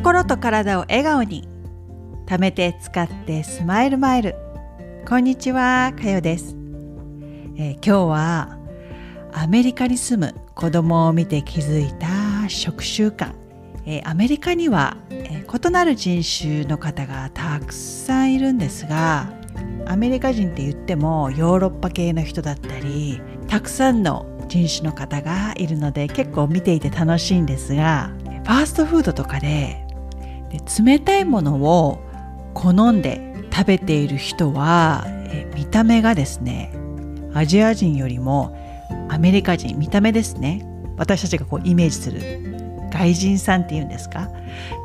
心と体を笑顔に。貯めて使ってスマイルマイル。こんにちはかよです、えー、今日はアメリカに住む子供を見て気づいた食習慣、えー、アメリカには、えー、異なる人種の方がたくさんいるんですがアメリカ人って言ってもヨーロッパ系の人だったりたくさんの人種の方がいるので結構見ていて楽しいんですがファーストフードとかでで冷たいものを好んで食べている人はえ見た目がですねアジア人よりもアメリカ人見た目ですね私たちがこうイメージする外人さんっていうんですか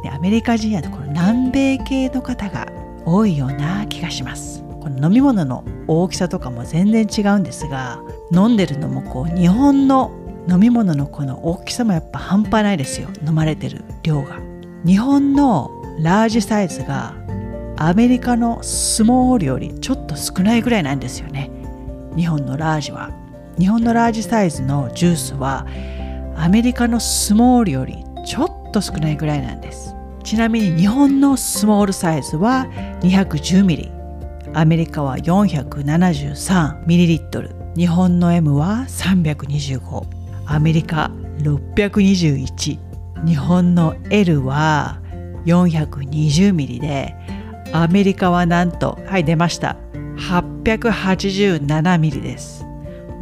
でアメリカ人やとこの南米系の方が多いような気がします。この飲み物の大きさとかも全然違うんですが飲んでるのもこう日本の飲み物のこの大きさもやっぱ半端ないですよ。飲まれてる量が。日本のラージサイズがアメリカのスモールよりちょっと少ないぐらいなんですよね。日本のラージは。日本のラージサイズのジュースはアメリカのスモールよりちょっと少ないぐらいなんです。ちなみに日本のスモールサイズは210ミリ。アメリカは 473ml 日本の M は325アメリカ621日本の L は420ミリでアメリカはなんとはい出ました。887ミリです。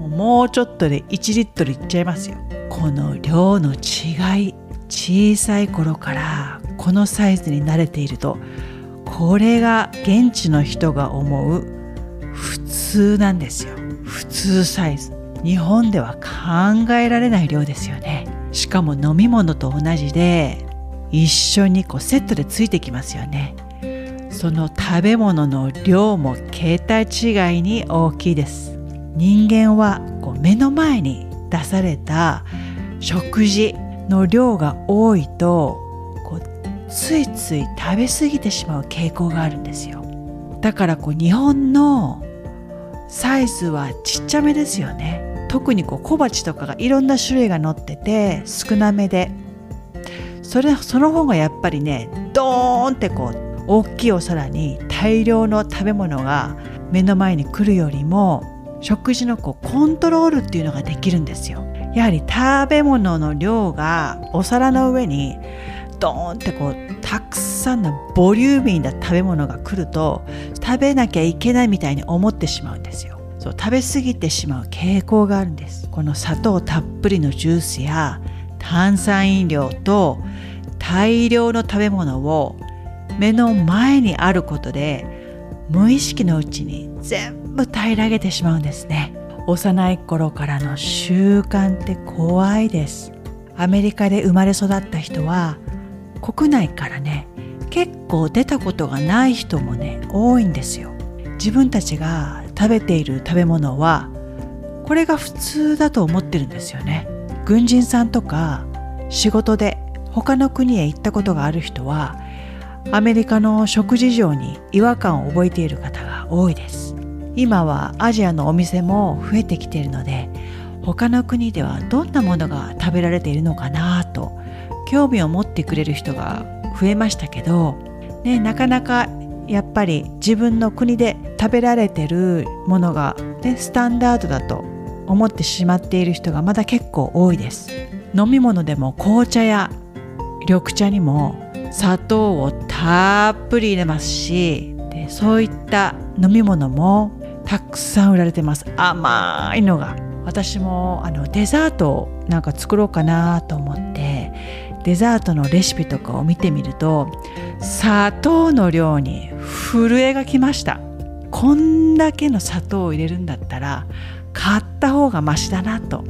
もうちょっとで1リットルいっちゃいますよ。この量の違い小さい頃からこのサイズに慣れているとこれが現地の人が思う普通なんですよ。普通サイズ。日本では考えられない量ですよね。しかも飲み物と同じで一緒にこうセットでついてきますよね。その食べ物の量も桁違いに大きいです。人間はこう目の前に出された食事の量が多いとこうついつい食べ過ぎてしまう傾向があるんですよ。だからこう日本のサイズはちっちゃめですよね。特にこう小鉢とかがいろんな種類が載ってて少なめでそれその方がやっぱりねドーンってこう大きいお皿に大量の食べ物が目の前に来るよりも食事のこうコントロールっていうのができるんですよ。やはり食べ物の量がお皿の上にドーンってこうたくさんのボリューミーな食べ物が来ると食べなきゃいけないみたいに思ってしまうんですよ。そう食べ過ぎてしまう傾向があるんです。この砂糖たっぷりのジュースや炭酸飲料と大量の食べ物を目の前にあることで無意識のうちに全部平らげてしまうんですね。幼い頃からの習慣って怖いです。アメリカで生まれ育った人は国内からね結構出たことがない人もね多いんですよ。自分たちが食べている食べ物はこれが普通だと思ってるんですよね。軍人さんとか仕事で他の国へ行ったことがある人はアメリカの食事情に違和感を覚えている方が多いです。今はアジアのお店も増えてきているので他の国ではどんなものが食べられているのかなと興味を持ってくれる人が増えましたけど、ね、なかなかやっぱり自分の国で食べられてるものが、ね、スタンダードだと思ってしまっている人がまだ結構多いです。飲み物でも紅茶や緑茶にも砂糖をたっぷり入れますしでそういった飲み物もたくさん売られてます。甘いのが私もあのデザートをなんか作ろうかなと思ってデザートのレシピとかを見てみると砂糖の量に震えがきました。こんだけの砂糖を入れるんだったら買った方がマシだなと。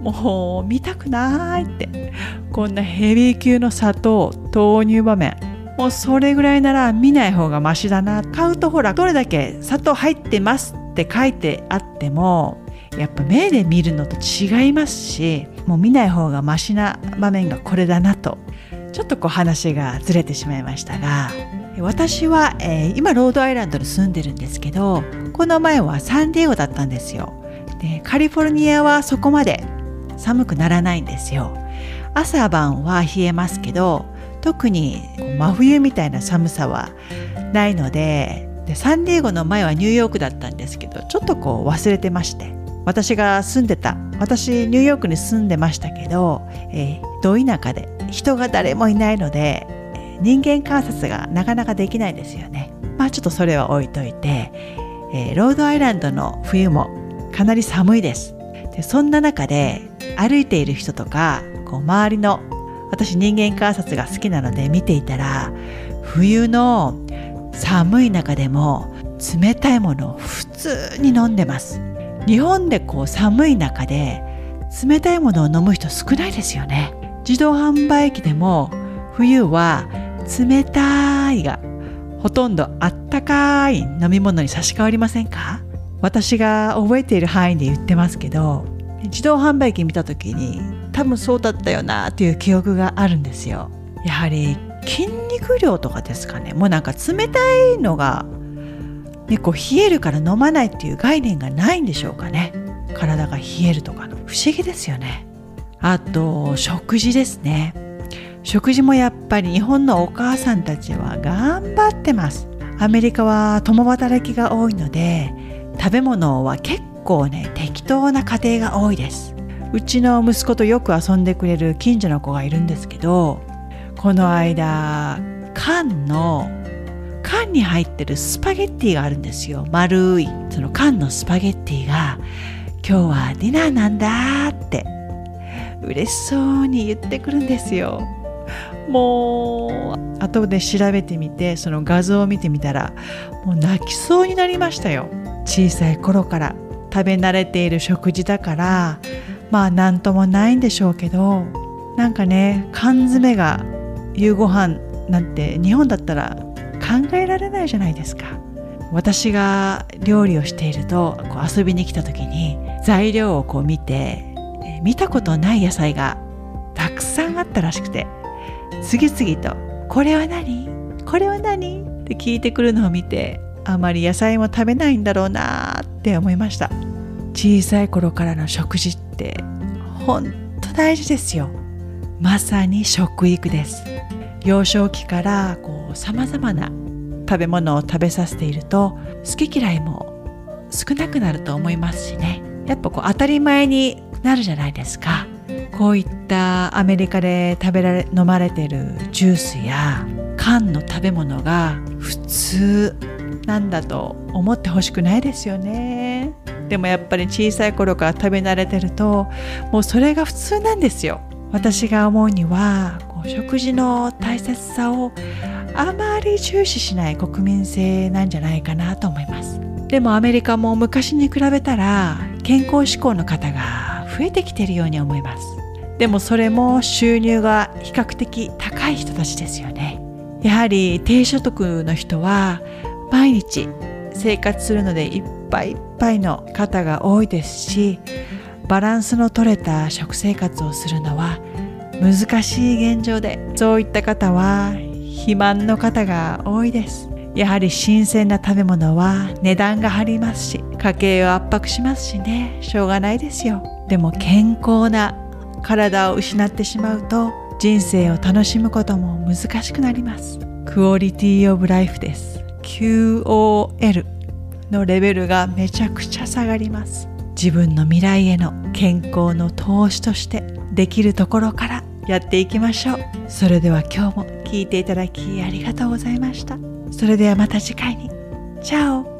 もう見たくないって。こんなヘビー級の砂糖豆乳場面。もうそれぐらいなら見ない方がマシだな。買うとほらどれだけ砂糖入ってますって書いてあってもやっぱ目で見るのと違いますしもう見ない方がマシな場面がこれだなと。ちょっとこう話がずれてしまいましたが。私は、えー、今ロードアイランドに住んでるんですけどこの前はサンディエゴだったんですよ。でカリフォルニアはそこまで寒くならないんですよ。朝晩は冷えますけど特に真冬みたいな寒さはないのででサンディエゴの前はニューヨークだったんですけどちょっとこう忘れてまして私が住んでた私ニューヨークに住んでましたけど、えー、ど田舎で人が誰もいないので人間観察がなかなかできないですよね。まあちょっとそれは置いといて、えー、ロードアイランドの冬もかなり寒いです。でそんな中で歩いている人とかこう周りの私人間観察が好きなので見ていたら冬の寒い中でも冷たいものを普通に飲んでます。日本でこう寒い中で冷たいものを飲む人少ないですよね。自動販売機でも冬は冷たいがほとんどあったかい飲み物に差し替わりませんか？私が覚えている範囲で言ってますけど自動販売機見た時に多分そうだったよなっていう記憶があるんですよ。やはり筋肉量とかですかね。もうなんか冷たいのが、ね、こう冷えるから飲まないっていう概念がないんでしょうかね。体が冷えるとかの。不思議ですよね。あと食事ですね。食事もやっぱり日本のお母さんたちは頑張ってます。アメリカは共働きが多いので食べ物は結構ね適当な家庭が多いです。うちの息子とよく遊んでくれる近所の子がいるんですけどこの間缶の缶に入ってるスパゲッティがあるんですよ。丸いその缶のスパゲッティが今日はディナーなんだって嬉しそうに言ってくるんですよ。もう後で調べてみてその画像を見てみたらもう泣きそうになりましたよ。小さい頃から食べ慣れている食事だからまあ何ともないんでしょうけどなんかね缶詰が夕ご飯なんて日本だったら考えられないじゃないですか。私が料理をしているとこう遊びに来た時に材料をこう見て見たことない野菜がたくさんあったらしくて。次々と「これは何？これは何?」って聞いてくるのを見てあまり野菜も食べないんだろうなって思いました。小さい頃からの食事って本当大事ですよ。まさに食育です。幼少期からさまざまな食べ物を食べさせていると好き嫌いも少なくなると思いますしね。やっぱこう当たり前になるじゃないですか。こういったアメリカで食べられ飲まれてるジュースや缶の食べ物が普通なんだと思ってほしくないですよね。でもやっぱり小さい頃から食べ慣れてるともうそれが普通なんですよ。私が思うにはこう食事の大切さをあまり重視しない国民性なんじゃないかなと思います。でもアメリカも昔に比べたら健康志向の方が増えてきてるように思います。でもそれも収入が比較的高い人たちですよね。やはり低所得の人は毎日生活するのでいっぱいいっぱいの方が多いですしバランスの取れた食生活をするのは難しい現状でそういった方は肥満の方が多いです。やはり新鮮な食べ物は値段が張りますし家計を圧迫しますしね。しょうがないですよ。でも健康な体を失ってしまうと人生を楽しむことも難しくなります。クオリティオブライフです。QOL のレベルがめちゃくちゃ下がります。自分の未来への健康の投資としてできるところからやっていきましょう。それでは今日も聞いていただきありがとうございました。それではまた次回に。チャオ。